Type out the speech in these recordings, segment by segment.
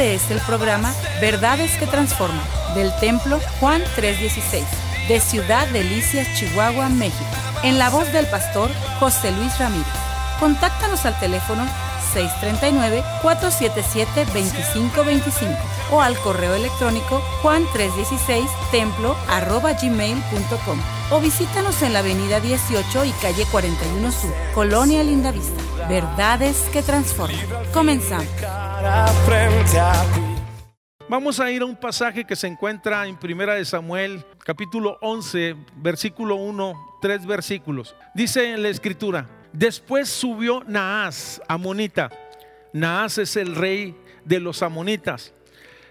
Este es el programa Verdades que Transforman del Templo Juan 316 de Ciudad Delicias, Chihuahua, México, en la voz del pastor José Luis Ramírez. Contáctanos al teléfono 639-477-2525 o al correo electrónico juan316templo.gmail.com o visítanos en la avenida 18 y calle 41 Sur, Colonia Lindavista. Verdades que transforman. Comenzamos. Vamos a ir a un pasaje que se encuentra en Primera de Samuel, capítulo 11, versículo 1, tres versículos. Dice en la escritura, después subió Naas, amonita. Naas es el rey de los amonitas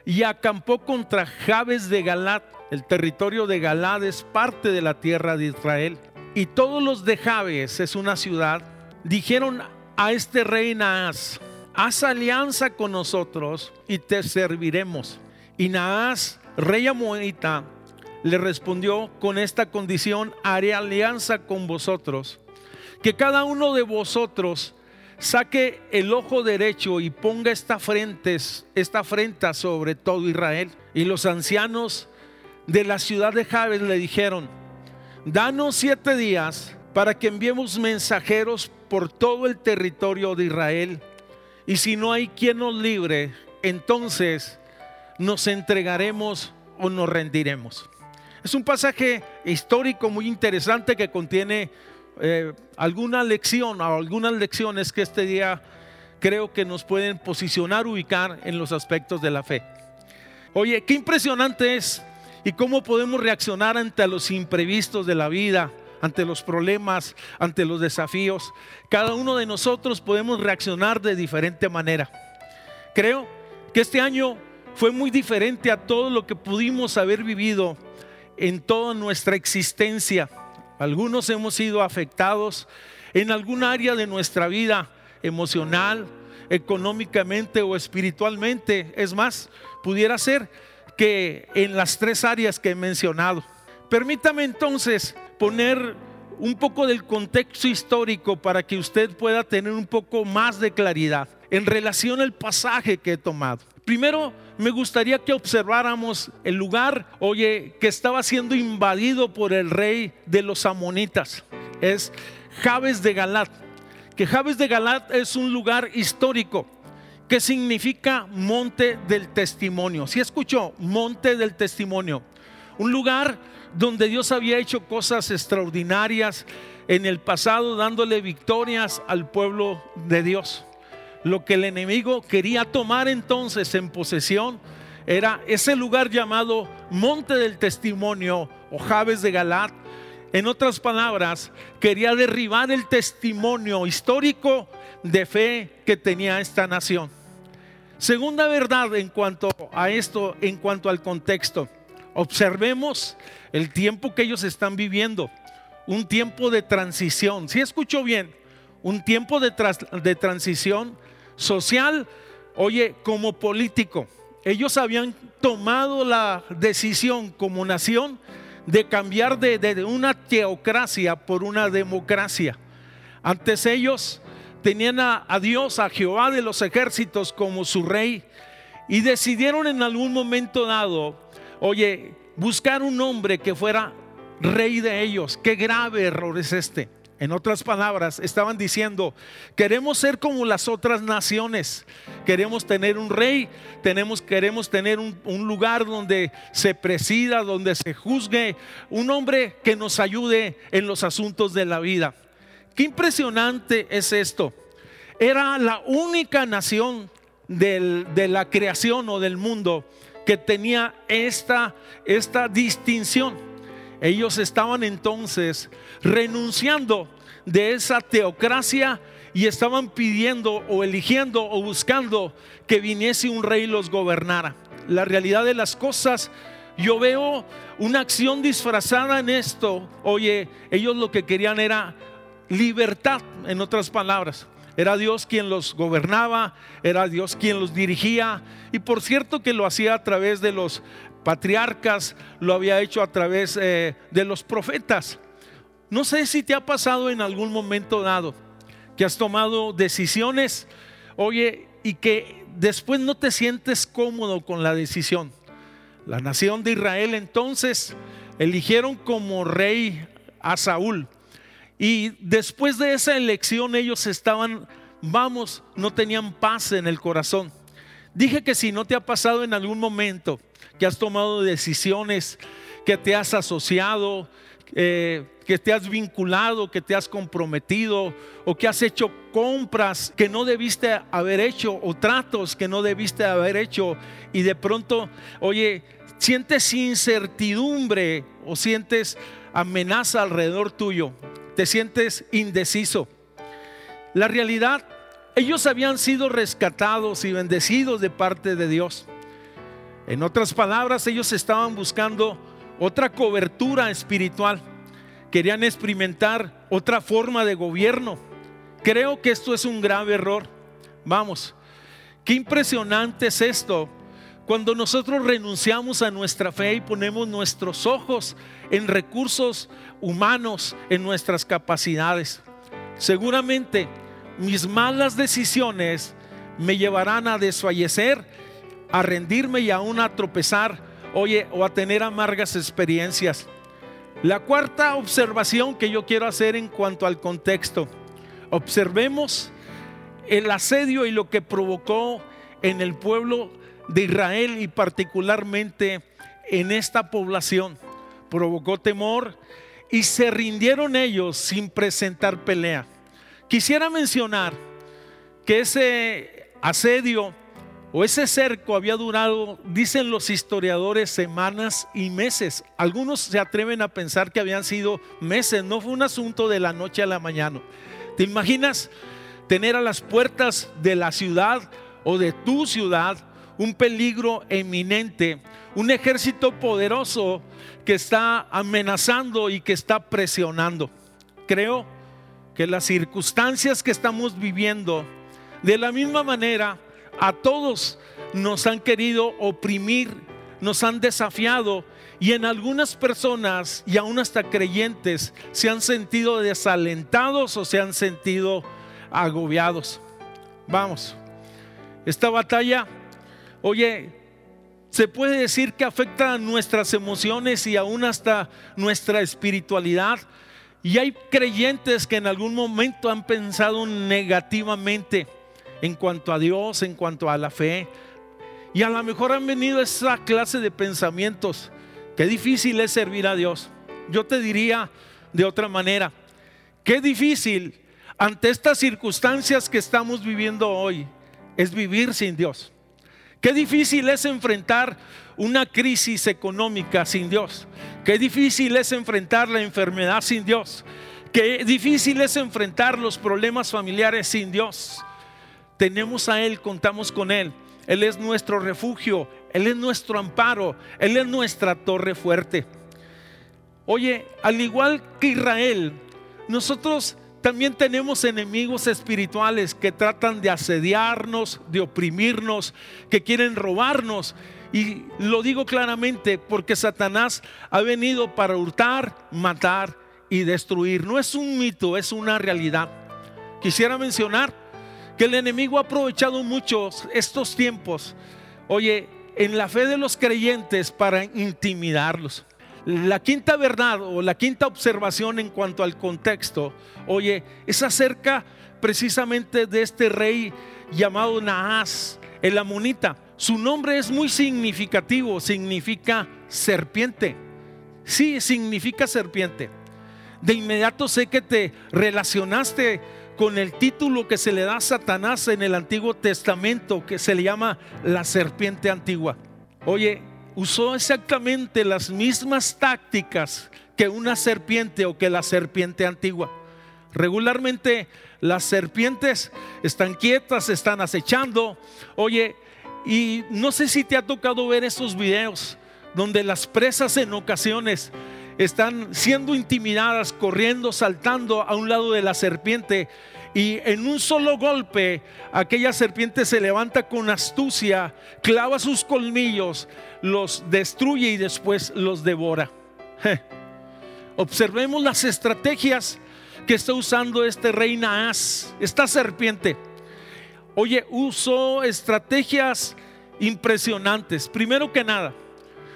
y acampó contra Jabes de Galat. El territorio de Galad es parte de la tierra de Israel. Y todos los de Jabes es una ciudad. Dijeron a este rey Naas, haz alianza con nosotros y te serviremos. Y Naas, rey amonita, le respondió con esta condición, haré alianza con vosotros, que cada uno de vosotros saque el ojo derecho y ponga esta frente, esta afrenta sobre todo Israel. Y los ancianos de la ciudad de Jabes le dijeron, danos siete días para que enviemos mensajeros por todo el territorio de Israel. Y si no hay quien nos libre, entonces nos entregaremos o nos rendiremos. Es un pasaje histórico muy interesante que contiene eh, alguna lección o algunas lecciones que este día creo que nos pueden posicionar, ubicar en los aspectos de la fe. Oye, qué impresionante es y cómo podemos reaccionar ante los imprevistos de la vida, ante los problemas, ante los desafíos. Cada uno de nosotros podemos reaccionar de diferente manera. Creo que este año fue muy diferente a todo lo que pudimos haber vivido en toda nuestra existencia. Algunos hemos sido afectados en algún área de nuestra vida emocional, económicamente o espiritualmente. Es más, pudiera ser que en las tres áreas que he mencionado. Permítame entonces poner un poco del contexto histórico para que usted pueda tener un poco más de claridad en relación al pasaje que he tomado. Primero, me gustaría que observáramos el lugar, oye, que estaba siendo invadido por el rey de los amonitas. Es Jabes de Galat. Que Jabes de Galat es un lugar histórico que significa monte del testimonio. Si escuchó, monte del testimonio. Un lugar donde Dios había hecho cosas extraordinarias en el pasado, dándole victorias al pueblo de Dios. Lo que el enemigo quería tomar entonces en posesión era ese lugar llamado Monte del Testimonio o Javes de Galat. En otras palabras, quería derribar el testimonio histórico de fe que tenía esta nación. Segunda verdad en cuanto a esto, en cuanto al contexto. Observemos el tiempo que ellos están viviendo, un tiempo de transición. Si escucho bien, un tiempo de, transición social, oye, como político. Ellos habían tomado la decisión como nación de cambiar de, una teocracia por una democracia. Antes ellos tenían a, Dios, a Jehová de los ejércitos como su rey y decidieron en algún momento dado, oye, buscar un hombre que fuera rey de ellos. Qué grave error es este. En otras palabras, estaban diciendo, queremos ser como las otras naciones, queremos tener un rey, tenemos, queremos tener un, lugar donde se presida, donde se juzgue, un hombre que nos ayude en los asuntos de la vida. Qué impresionante es esto. Era la única nación de la creación o del mundo que tenía esta, esta distinción. Ellos estaban entonces renunciando de esa teocracia y estaban pidiendo o eligiendo o buscando que viniese un rey y los gobernara. La realidad de las cosas, yo veo una acción disfrazada en esto. Oye, ellos lo que querían era libertad, en otras palabras. Era Dios quien los gobernaba, era Dios quien los dirigía. Y por cierto que lo hacía a través de los patriarcas, lo había hecho a través eh, de los profetas. No sé si te ha pasado en algún momento dado que has tomado decisiones, oye, y que después no te sientes cómodo con la decisión. La nación de Israel entonces eligieron como rey a Saúl. Y después de esa elección ellos estaban, vamos, no tenían paz en el corazón. Dije que si no te ha pasado en algún momento que has tomado decisiones, que te has asociado, eh, que te has vinculado, que te has comprometido o que has hecho compras que no debiste haber hecho o tratos que no debiste haber hecho y de pronto, oye, sientes incertidumbre o sientes amenaza alrededor tuyo, te sientes indeciso. La realidad, ellos habían sido rescatados y bendecidos de parte de Dios. En otras palabras, ellos estaban buscando otra cobertura espiritual. Querían experimentar otra forma de gobierno. Creo que esto es un grave error. Vamos, qué impresionante es esto cuando nosotros renunciamos a nuestra fe y ponemos nuestros ojos en recursos humanos, en nuestras capacidades. Seguramente mis malas decisiones me llevarán a desfallecer, a rendirme y aún a tropezar oye, o a tener amargas experiencias. La cuarta observación que yo quiero hacer en cuanto al contexto, observemos el asedio y lo que provocó en el pueblo de Israel y particularmente en esta población. Provocó temor y se rindieron ellos sin presentar pelea. Quisiera mencionar que ese asedio o ese cerco había durado, dicen los historiadores, semanas y meses. Algunos se atreven a pensar que habían sido meses, no fue un asunto de la noche a la mañana. ¿Te imaginas tener a las puertas de la ciudad o de tu ciudad un peligro eminente, un ejército poderoso que está amenazando y que está presionando? Creo que las circunstancias que estamos viviendo, de la misma manera, a todos nos han querido oprimir, nos han desafiado y en algunas personas y aún hasta creyentes se han sentido desalentados o se han sentido agobiados. Vamos, esta batalla, oye, se puede decir que afecta a nuestras emociones y aún hasta nuestra espiritualidad. Y hay creyentes que en algún momento han pensado negativamente en cuanto a Dios, en cuanto a la fe. Y a lo mejor han venido esa clase de pensamientos. Qué difícil es servir a Dios. Yo te diría de otra manera, qué difícil ante estas circunstancias que estamos viviendo hoy es vivir sin Dios. Qué difícil es enfrentar una crisis económica sin Dios. Qué difícil es enfrentar la enfermedad sin Dios. Qué difícil es enfrentar los problemas familiares sin Dios tenemos a Él, contamos con Él. Él es nuestro refugio, Él es nuestro amparo, Él es nuestra torre fuerte. Oye, al igual que Israel, nosotros también tenemos enemigos espirituales que tratan de asediarnos, de oprimirnos, que quieren robarnos. Y lo digo claramente porque Satanás ha venido para hurtar, matar y destruir. No es un mito, es una realidad. Quisiera mencionar que el enemigo ha aprovechado mucho estos tiempos, oye, en la fe de los creyentes para intimidarlos. La quinta verdad o la quinta observación en cuanto al contexto, oye, es acerca precisamente de este rey llamado Naas, el amonita. Su nombre es muy significativo, significa serpiente. Sí, significa serpiente. De inmediato sé que te relacionaste con el título que se le da a Satanás en el Antiguo Testamento, que se le llama la serpiente antigua. Oye, usó exactamente las mismas tácticas que una serpiente o que la serpiente antigua. Regularmente las serpientes están quietas, están acechando. Oye, y no sé si te ha tocado ver esos videos donde las presas en ocasiones están siendo intimidadas, corriendo, saltando a un lado de la serpiente. Y en un solo golpe, aquella serpiente se levanta con astucia, clava sus colmillos, los destruye y después los devora. Observemos las estrategias que está usando este rey Naas, esta serpiente. oye, usó estrategias impresionantes. Primero que nada,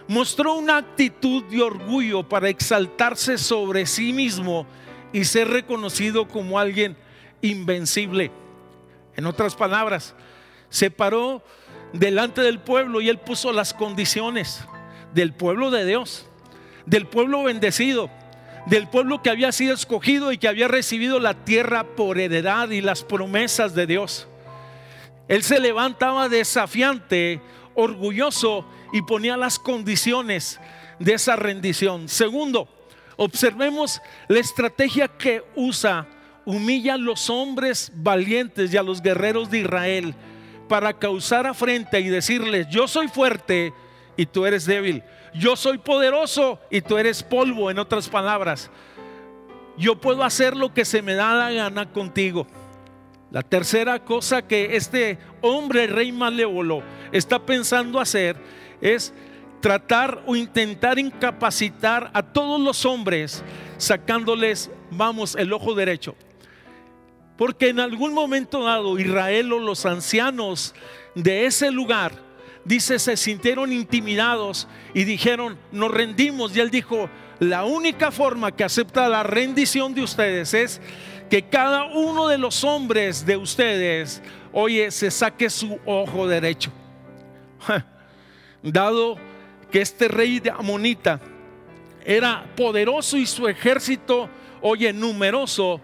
mostró una actitud de orgullo para exaltarse sobre sí mismo y ser reconocido como alguien invencible. En otras palabras, se paró delante del pueblo y él puso las condiciones del pueblo de Dios, del pueblo bendecido, del pueblo que había sido escogido y que había recibido la tierra por heredad y las promesas de Dios. Él se levantaba desafiante, orgulloso y ponía las condiciones de esa rendición. Segundo, observemos la estrategia que usa. Humilla a los hombres valientes y a los guerreros de Israel para causar afrenta y decirles, yo soy fuerte y tú eres débil. Yo soy poderoso y tú eres polvo, en otras palabras. Yo puedo hacer lo que se me da la gana contigo. La tercera cosa que este hombre rey malévolo está pensando hacer es tratar o intentar incapacitar a todos los hombres sacándoles, vamos, el ojo derecho. Porque en algún momento dado Israel o los ancianos de ese lugar dice, se sintieron intimidados y dijeron, nos rendimos. Y él dijo, la única forma que acepta la rendición de ustedes es que cada uno de los hombres de ustedes, oye, se saque su ojo derecho. Dado que este rey de Amonita era poderoso y su ejército, oye, numeroso,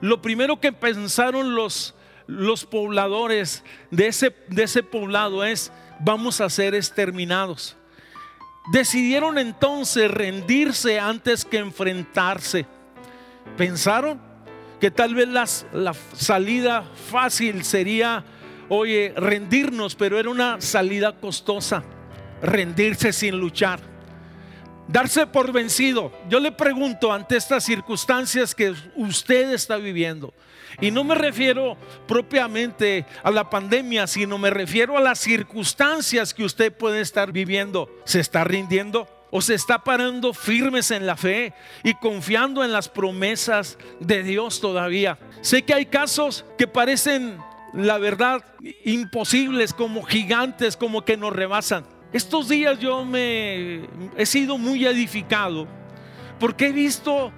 lo primero que pensaron los, los pobladores de ese, de ese poblado es, vamos a ser exterminados. Decidieron entonces rendirse antes que enfrentarse. Pensaron que tal vez la salida fácil sería, oye, rendirnos, pero era una salida costosa, rendirse sin luchar, darse por vencido. Yo le pregunto ante estas circunstancias que usted está viviendo, y no me refiero propiamente a la pandemia, sino me refiero a las circunstancias que usted puede estar viviendo. ¿Se está rindiendo? ¿O se está parando firmes en la fe y confiando en las promesas de Dios todavía? Sé que hay casos que parecen, la verdad, imposibles, como gigantes, como que nos rebasan. Estos días yo me he sido muy edificado porque he visto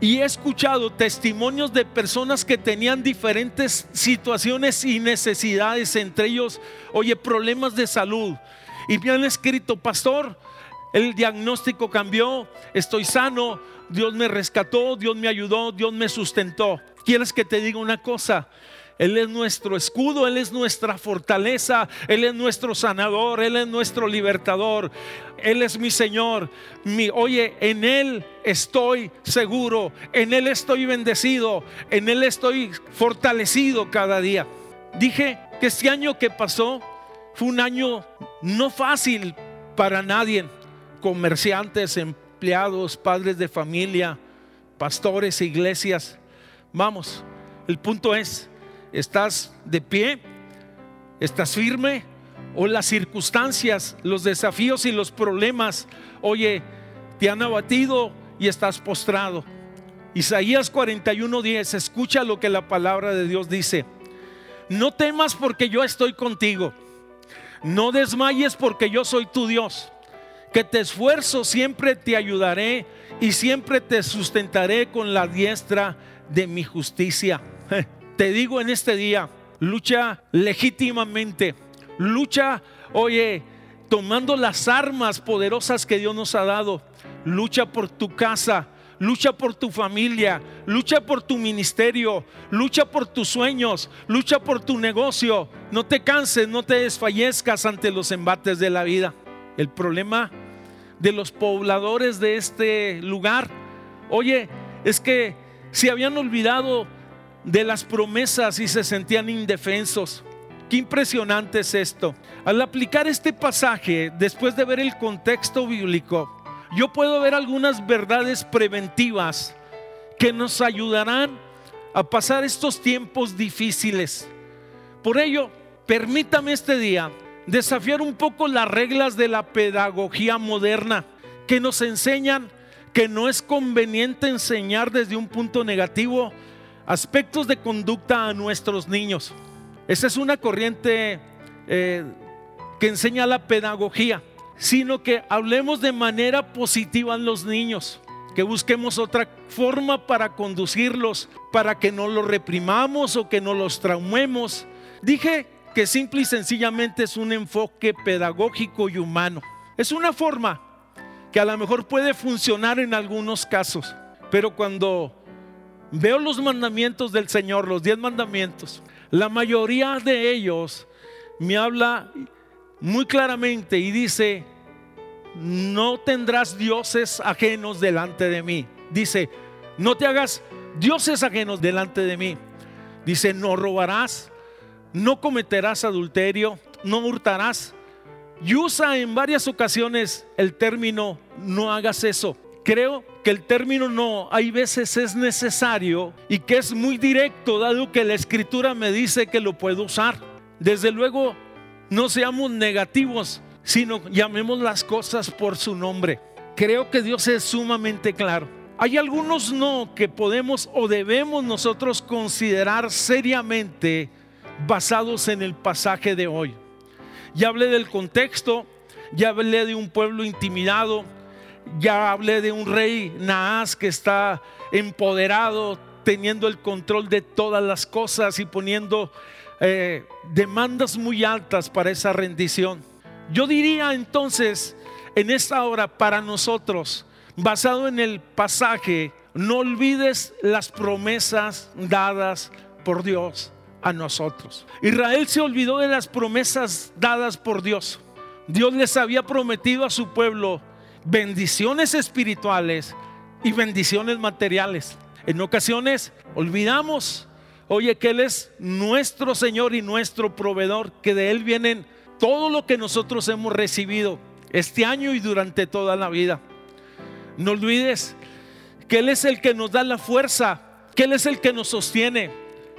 y he escuchado testimonios de personas que tenían diferentes situaciones y necesidades, entre ellos, oye, problemas de salud. Y me han escrito, pastor, el diagnóstico cambió, estoy sano, Dios me rescató, Dios me ayudó, Dios me sustentó. ¿Quieres que te diga una cosa? Él es nuestro escudo, Él es nuestra fortaleza, Él es nuestro sanador, Él es nuestro libertador, Él es mi Señor. Mi, oye, en Él estoy seguro, en Él estoy bendecido, en Él estoy fortalecido cada día. Dije que este año que pasó fue un año no fácil para nadie, comerciantes, empleados, padres de familia, pastores, iglesias. Vamos, el punto es, ¿Estás de pie? ¿Estás firme? ¿O las circunstancias, los desafíos y los problemas, oye, te han abatido y estás postrado? Isaías 41:10, escucha lo que la palabra de Dios dice. No temas porque yo estoy contigo. No desmayes porque yo soy tu Dios. Que te esfuerzo, siempre te ayudaré y siempre te sustentaré con la diestra de mi justicia. te digo en este día, lucha legítimamente, lucha, oye, tomando las armas poderosas que Dios nos ha dado, lucha por tu casa, lucha por tu familia, lucha por tu ministerio, lucha por tus sueños, lucha por tu negocio. No te canses, no te desfallezcas ante los embates de la vida. El problema de los pobladores de este lugar, oye, es que se habían olvidado de las promesas y se sentían indefensos. Qué impresionante es esto. Al aplicar este pasaje, después de ver el contexto bíblico, yo puedo ver algunas verdades preventivas que nos ayudarán a pasar estos tiempos difíciles. Por ello, permítame este día desafiar un poco las reglas de la pedagogía moderna que nos enseñan que no es conveniente enseñar desde un punto negativo, aspectos de conducta a nuestros niños. Esa es una corriente eh, que enseña la pedagogía, sino que hablemos de manera positiva en los niños, que busquemos otra forma para conducirlos, para que no los reprimamos o que no los traumemos. Dije que simple y sencillamente es un enfoque pedagógico y humano. Es una forma que a lo mejor puede funcionar en algunos casos, pero cuando veo los mandamientos del Señor, los diez mandamientos, la mayoría de ellos me habla muy claramente y dice, no tendrás dioses ajenos delante de mí. Dice, no te hagas dioses ajenos delante de mí. Dice, no robarás, no cometerás adulterio, no hurtarás. Y usa en varias ocasiones el término, no hagas eso. Creo que el término no hay veces es necesario y que es muy directo, dado que la escritura me dice que lo puedo usar. Desde luego, no seamos negativos, sino llamemos las cosas por su nombre. Creo que Dios es sumamente claro. Hay algunos no que podemos o debemos nosotros considerar seriamente basados en el pasaje de hoy. Ya hablé del contexto, ya hablé de un pueblo intimidado, ya hablé de un rey Naas que está empoderado, teniendo el control de todas las cosas y poniendo eh, demandas muy altas para esa rendición. Yo diría entonces, en esta hora, para nosotros, basado en el pasaje, no olvides las promesas dadas por Dios a nosotros. Israel se olvidó de las promesas dadas por Dios. Dios les había prometido a su pueblo bendiciones espirituales y bendiciones materiales. En ocasiones olvidamos Oye, que Él es nuestro Señor y nuestro proveedor, que de Él vienen todo lo que nosotros hemos recibido este año y durante toda la vida. No olvides que Él es el que nos da la fuerza, que Él es el que nos sostiene,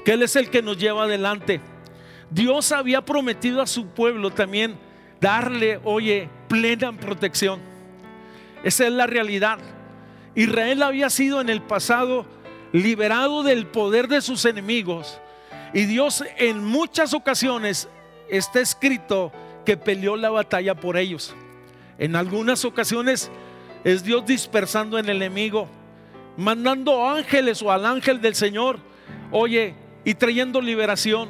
que Él es el que nos lleva adelante. Dios había prometido a su pueblo también darle, oye, plena protección. Esa es la realidad. Israel había sido en el pasado liberado del poder de sus enemigos. Y Dios en muchas ocasiones está escrito que peleó la batalla por ellos. En algunas ocasiones es Dios dispersando el enemigo, mandando ángeles o al ángel del Señor, oye, y trayendo liberación.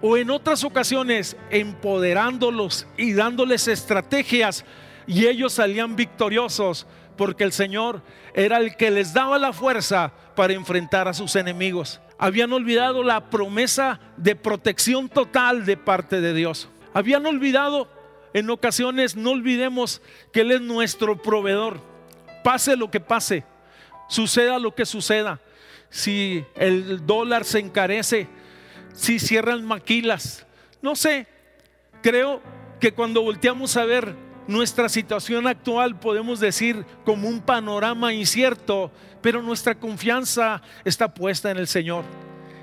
O en otras ocasiones empoderándolos y dándoles estrategias y ellos salían victoriosos porque el Señor era el que les daba la fuerza para enfrentar a sus enemigos. Habían olvidado la promesa de protección total de parte de Dios. Habían olvidado, en ocasiones no olvidemos que Él es nuestro proveedor. Pase lo que pase, suceda lo que suceda. Si el dólar se encarece, si cierran maquilas, no sé, creo que cuando volteamos a ver nuestra situación actual podemos decir como un panorama incierto, pero nuestra confianza está puesta en el Señor.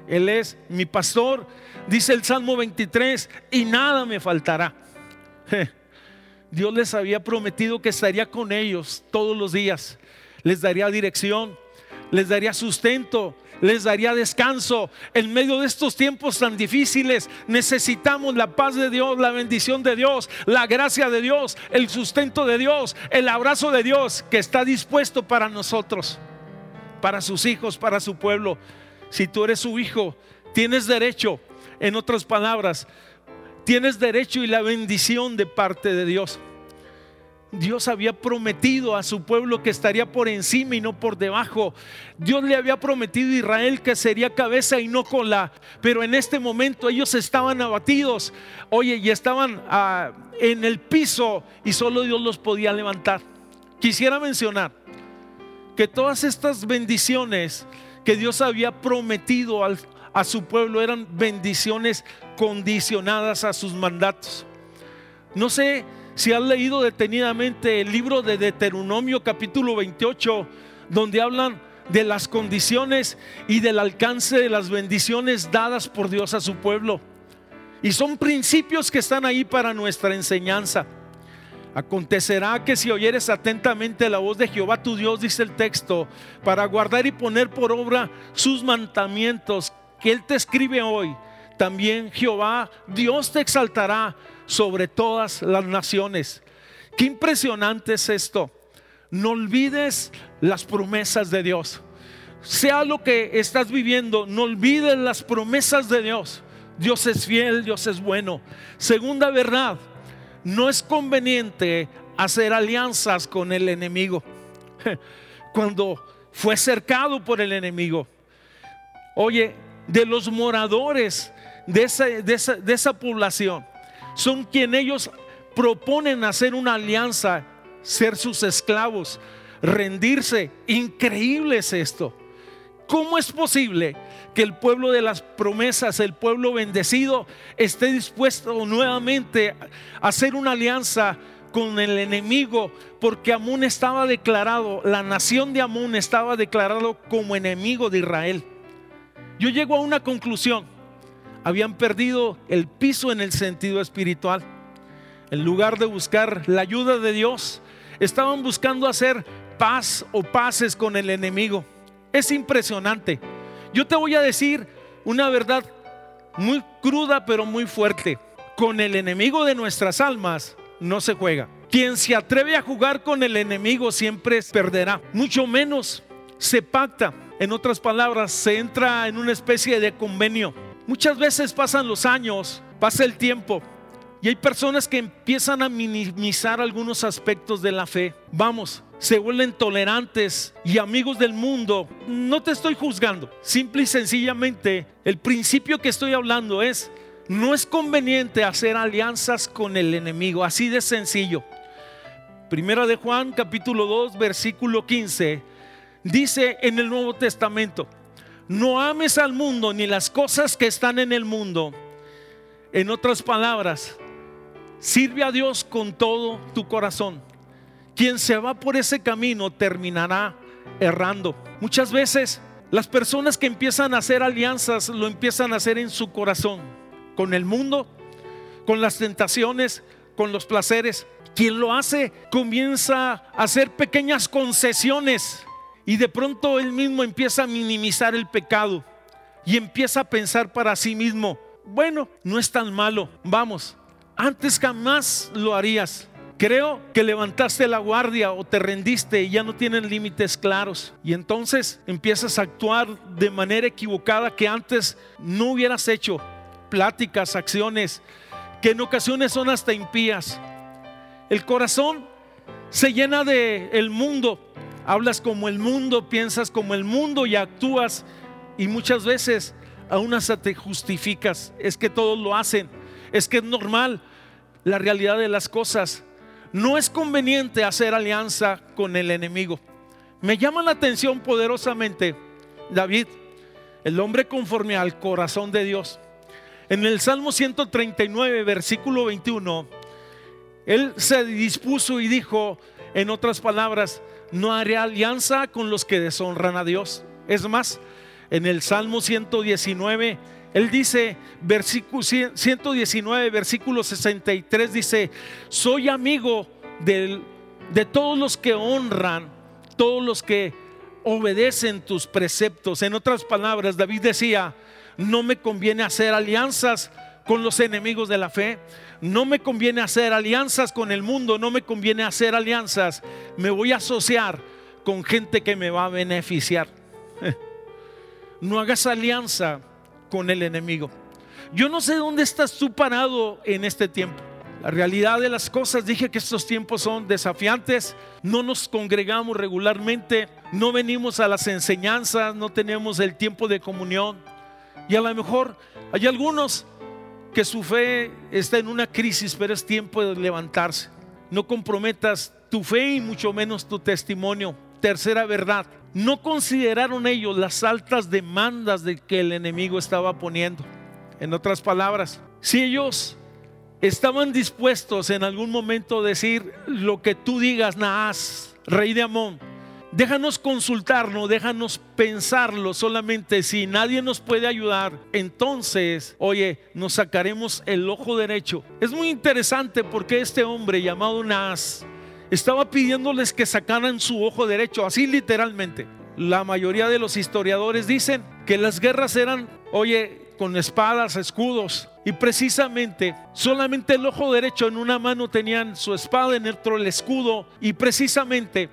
Él es mi pastor, dice el Salmo 23, y nada me faltará. Dios les había prometido que estaría con ellos todos los días, les daría dirección, les daría sustento, les daría descanso. En medio de estos tiempos tan difíciles necesitamos la paz de Dios, la bendición de Dios, la gracia de Dios, el sustento de Dios, el abrazo de Dios que está dispuesto para nosotros, para sus hijos, para su pueblo. Si tú eres su hijo, tienes derecho, en otras palabras, tienes derecho y la bendición de parte de Dios. Dios había prometido a su pueblo que estaría por encima y no por debajo. Dios le había prometido a Israel que sería cabeza y no cola. Pero en este momento ellos estaban abatidos. Oye, y estaban ah, en el piso y solo Dios los podía levantar. Quisiera mencionar que todas estas bendiciones que Dios había prometido a su pueblo eran bendiciones condicionadas a sus mandatos. No sé si has leído detenidamente el libro de Deuteronomio capítulo 28, donde hablan de las condiciones y del alcance de las bendiciones dadas por Dios a su pueblo. Y son principios que están ahí para nuestra enseñanza. Acontecerá que si oyeres atentamente la voz de Jehová tu Dios, dice el texto, para guardar y poner por obra sus mandamientos que Él te escribe hoy, también Jehová, Dios te exaltará sobre todas las naciones. Qué impresionante es esto. No olvides las promesas de Dios. Sea lo que estás viviendo, no olvides las promesas de Dios. Dios es fiel, Dios es bueno. Segunda verdad, no es conveniente hacer alianzas con el enemigo. Cuando fue cercado por el enemigo. Oye, de los moradores de esa, de esa, población, son quien ellos proponen hacer una alianza, ser sus esclavos, rendirse. Increíble es esto. ¿Cómo es posible que el pueblo de las promesas, el pueblo bendecido, esté dispuesto nuevamente a hacer una alianza con el enemigo? Porque Amón estaba declarado, la nación de Amón estaba declarado como enemigo de Israel. Yo llego a una conclusión. Habían perdido el piso en el sentido espiritual. En lugar de buscar la ayuda de Dios, estaban buscando hacer paz o paces con el enemigo. Es impresionante. Yo te voy a decir una verdad muy cruda pero muy fuerte. Con el enemigo de nuestras almas no se juega. Quien se atreve a jugar con el enemigo siempre perderá. Mucho menos se pacta. En otras palabras, se entra en una especie de convenio. Muchas veces pasan los años, pasa el tiempo y hay personas que empiezan a minimizar algunos aspectos de la fe. Vamos, se vuelven tolerantes y amigos del mundo. No te estoy juzgando. Simple y sencillamente, el principio que estoy hablando es, no es conveniente hacer alianzas con el enemigo. Así de sencillo. Primera de Juan, capítulo 2, versículo 15. Dice en el Nuevo Testamento, no ames al mundo ni las cosas que están en el mundo. En otras palabras, Sirve a Dios con todo tu corazón. Quien se va por ese camino terminará errando. Muchas veces las personas que empiezan a hacer alianzas lo empiezan a hacer en su corazón, con el mundo, con las tentaciones, con los placeres. Quien lo hace comienza a hacer pequeñas concesiones y de pronto él mismo empieza a minimizar el pecado y empieza a pensar para sí mismo, bueno, no es tan malo, vamos, antes jamás lo harías. Creo que levantaste la guardia o te rendiste y ya no tienen límites claros. Y entonces empiezas a actuar de manera equivocada que antes no hubieras hecho. Pláticas, acciones, que en ocasiones son hasta impías. El corazón se llena de el mundo. Hablas como el mundo, piensas como el mundo y actúas. Y muchas veces aún hasta te justificas. Es que todos lo hacen. Es que es normal la realidad de las cosas. No es conveniente hacer alianza con el enemigo. Me llama la atención poderosamente David, el hombre conforme al corazón de Dios. En el Salmo 139, versículo 21, él se dispuso y dijo, en otras palabras, no haré alianza con los que deshonran a Dios. Es más, en el Salmo 119, él dice, versículo 119, versículo 63, dice, soy amigo de, de todos los que honran, todos los que obedecen tus preceptos. En otras palabras, David decía, no me conviene hacer alianzas con los enemigos de la fe, no me conviene hacer alianzas con el mundo, no me conviene hacer alianzas, me voy a asociar con gente que me va a beneficiar. No hagas alianza con el enemigo. Yo no sé dónde estás tú parado en este tiempo. La realidad de las cosas, dije que estos tiempos son desafiantes, no nos congregamos regularmente, no venimos a las enseñanzas, no tenemos el tiempo de comunión. Y a lo mejor hay algunos que su fe está en una crisis, pero es tiempo de levantarse. No comprometas tu fe y mucho menos tu testimonio. Tercera verdad, no consideraron ellos las altas demandas de que el enemigo estaba poniendo. En otras palabras, si ellos estaban dispuestos en algún momento a decir lo que tú digas, Naas, rey de Amón, déjanos consultarnos, déjanos pensarlo solamente. Si nadie nos puede ayudar, entonces, oye, nos sacaremos el ojo derecho. Es muy interesante porque este hombre llamado Naas estaba pidiéndoles que sacaran su ojo derecho, así literalmente. La mayoría de los historiadores dicen que las guerras eran, oye, con espadas, escudos. Y precisamente, solamente el ojo derecho en una mano tenían su espada, en otro el escudo. Y precisamente,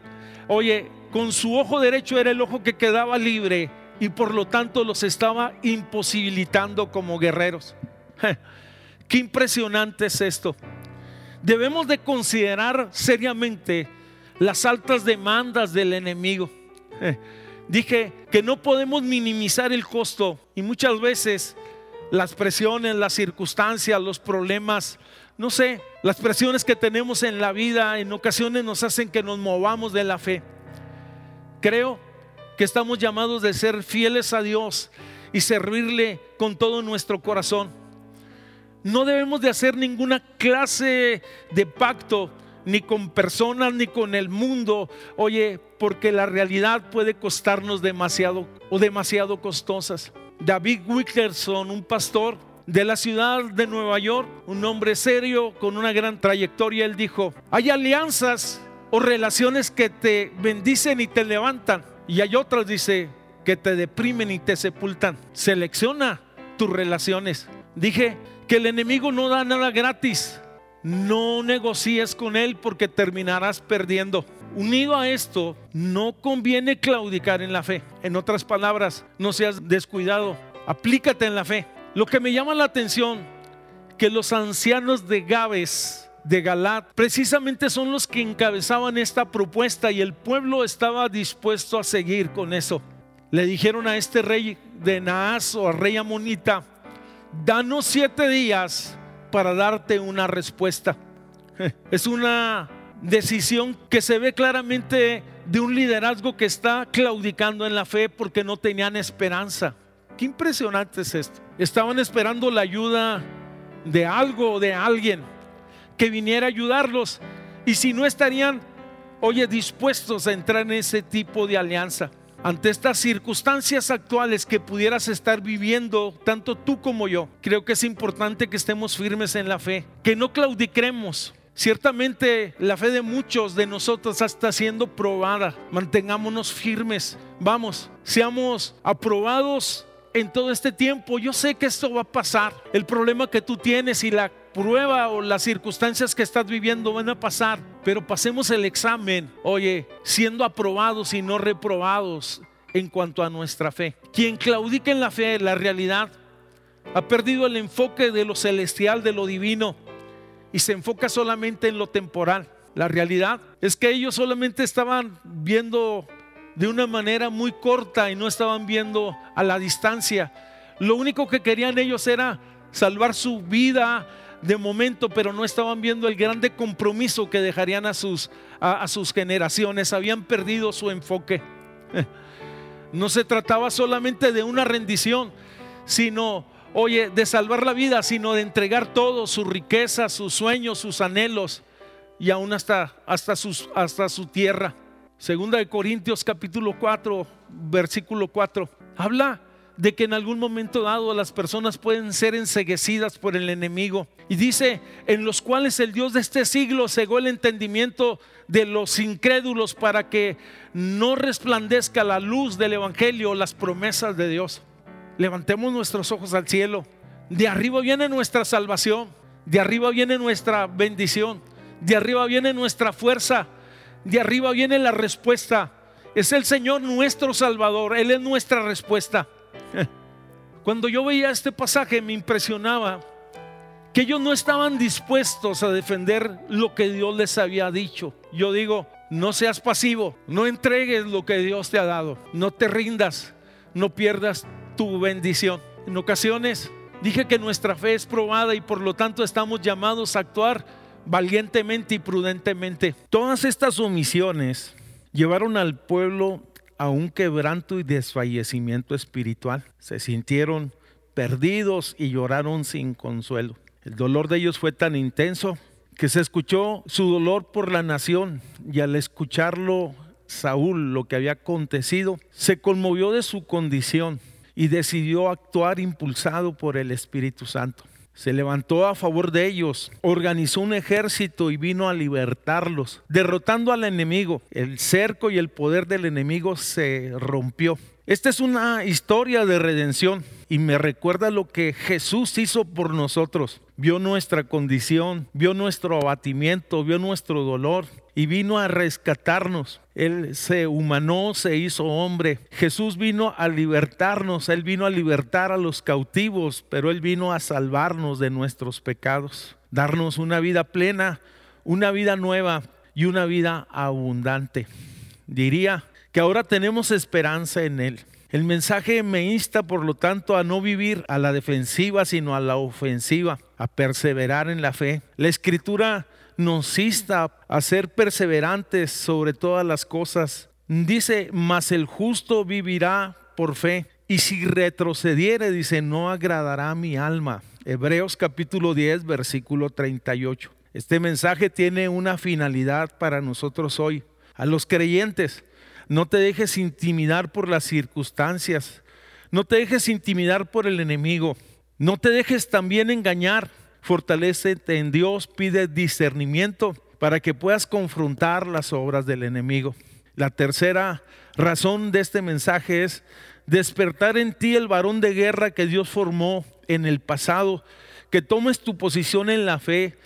oye, con su ojo derecho era el ojo que quedaba libre y por lo tanto los estaba imposibilitando como guerreros. Qué impresionante es esto. Debemos de considerar seriamente las altas demandas del enemigo. Dije que no podemos minimizar el costo y muchas veces las presiones, las circunstancias, los problemas, no sé, las presiones que tenemos en la vida en ocasiones nos hacen que nos movamos de la fe. Creo que estamos llamados de ser fieles a Dios y servirle con todo nuestro corazón. No debemos de hacer ninguna clase de pacto ni con personas ni con el mundo. Oye, porque la realidad puede costarnos demasiado o demasiado costosas. David Wickerson, un pastor de la ciudad de Nueva York, un hombre serio con una gran trayectoria, él dijo, hay alianzas o relaciones que te bendicen y te levantan y hay otras, dice, que te deprimen y te sepultan. Selecciona tus relaciones. Dije que el enemigo no da nada gratis. No negocies con él porque terminarás perdiendo. Unido a esto, no conviene claudicar en la fe. En otras palabras, no seas descuidado. Aplícate en la fe. Lo que me llama la atención, que los ancianos de Gabes, de Galat, precisamente son los que encabezaban esta propuesta y el pueblo estaba dispuesto a seguir con eso. Le dijeron a este rey de Naas o al rey Amonita, danos siete días para darte una respuesta. Es una decisión que se ve claramente de un liderazgo que está claudicando en la fe porque no tenían esperanza. Qué impresionante es esto. Estaban esperando la ayuda de algo o de alguien que viniera a ayudarlos. Y si no estarían, oye, dispuestos a entrar en ese tipo de alianza. Ante estas circunstancias actuales que pudieras estar viviendo, tanto tú como yo, creo que es importante que estemos firmes en la fe, que no claudiquemos, Ciertamente la fe de muchos de nosotros está siendo probada. Mantengámonos firmes. Vamos, seamos aprobados en todo este tiempo. Yo sé que esto va a pasar. El problema que tú tienes y la prueba o las circunstancias que estás viviendo van a pasar. Pero pasemos el examen, oye, siendo aprobados y no reprobados en cuanto a nuestra fe. Quien claudica en la fe, la realidad, ha perdido el enfoque de lo celestial, de lo divino y se enfoca solamente en lo temporal. La realidad es que ellos solamente estaban viendo de una manera muy corta y no estaban viendo a la distancia. Lo único que querían ellos era salvar su vida de momento, pero no estaban viendo el grande compromiso que dejarían a sus, a, sus generaciones. Habían perdido su enfoque. No se trataba solamente de una rendición, sino oye, de salvar la vida, sino de entregar todo, su riqueza, sus sueños, sus anhelos y aún hasta, hasta, sus, hasta su tierra. Segunda de Corintios capítulo 4, versículo 4. Habla de que en algún momento dado las personas pueden ser enseguecidas por el enemigo. Y dice, en los cuales el Dios de este siglo cegó el entendimiento de los incrédulos para que no resplandezca la luz del Evangelio, las promesas de Dios. Levantemos nuestros ojos al cielo. De arriba viene nuestra salvación. De arriba viene nuestra bendición. De arriba viene nuestra fuerza. De arriba viene la respuesta. Es el Señor nuestro Salvador. Él es nuestra respuesta. Cuando yo veía este pasaje me impresionaba que ellos no estaban dispuestos a defender lo que Dios les había dicho. Yo digo, no seas pasivo, no entregues lo que Dios te ha dado, no te rindas, no pierdas tu bendición. En ocasiones dije que nuestra fe es probada y por lo tanto estamos llamados a actuar valientemente y prudentemente. Todas estas omisiones llevaron al pueblo a un quebranto y desfallecimiento espiritual. Se sintieron perdidos y lloraron sin consuelo. El dolor de ellos fue tan intenso que se escuchó su dolor por la nación y al escucharlo Saúl lo que había acontecido, se conmovió de su condición y decidió actuar impulsado por el Espíritu Santo. Se levantó a favor de ellos, organizó un ejército y vino a libertarlos, derrotando al enemigo. El cerco y el poder del enemigo se rompió. Esta es una historia de redención y me recuerda lo que Jesús hizo por nosotros. Vio nuestra condición, vio nuestro abatimiento, vio nuestro dolor y vino a rescatarnos. Él se humanó, se hizo hombre. Jesús vino a libertarnos, Él vino a libertar a los cautivos, pero Él vino a salvarnos de nuestros pecados, darnos una vida plena, una vida nueva y una vida abundante. Diría que ahora tenemos esperanza en Él. El mensaje me insta, por lo tanto, a no vivir a la defensiva, sino a la ofensiva, a perseverar en la fe. La escritura nos insta a ser perseverantes sobre todas las cosas. Dice, mas el justo vivirá por fe. Y si retrocediere, dice, no agradará mi alma. Hebreos capítulo 10, versículo 38. Este mensaje tiene una finalidad para nosotros hoy. A los creyentes, no te dejes intimidar por las circunstancias. No te dejes intimidar por el enemigo. No te dejes también engañar fortalecete en Dios, pide discernimiento para que puedas confrontar las obras del enemigo. La tercera razón de este mensaje es despertar en ti el varón de guerra que Dios formó en el pasado, que tomes tu posición en la fe,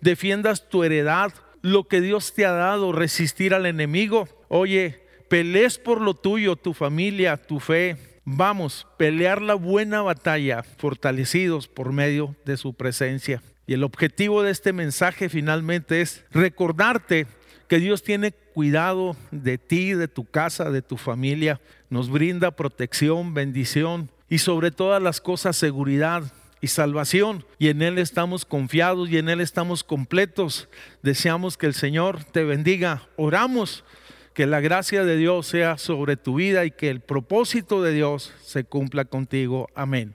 defiendas tu heredad, lo que Dios te ha dado, resistir al enemigo. Oye, pelees por lo tuyo, tu familia, tu fe, Vamos, pelear la buena batalla fortalecidos por medio de su presencia. Y el objetivo de este mensaje finalmente es recordarte que Dios tiene cuidado de ti, de tu casa, de tu familia. Nos brinda protección, bendición y sobre todas las cosas seguridad y salvación. Y en Él estamos confiados y en Él estamos completos. Deseamos que el Señor te bendiga. Oramos que la gracia de Dios sea sobre tu vida y que el propósito de Dios se cumpla contigo. Amén.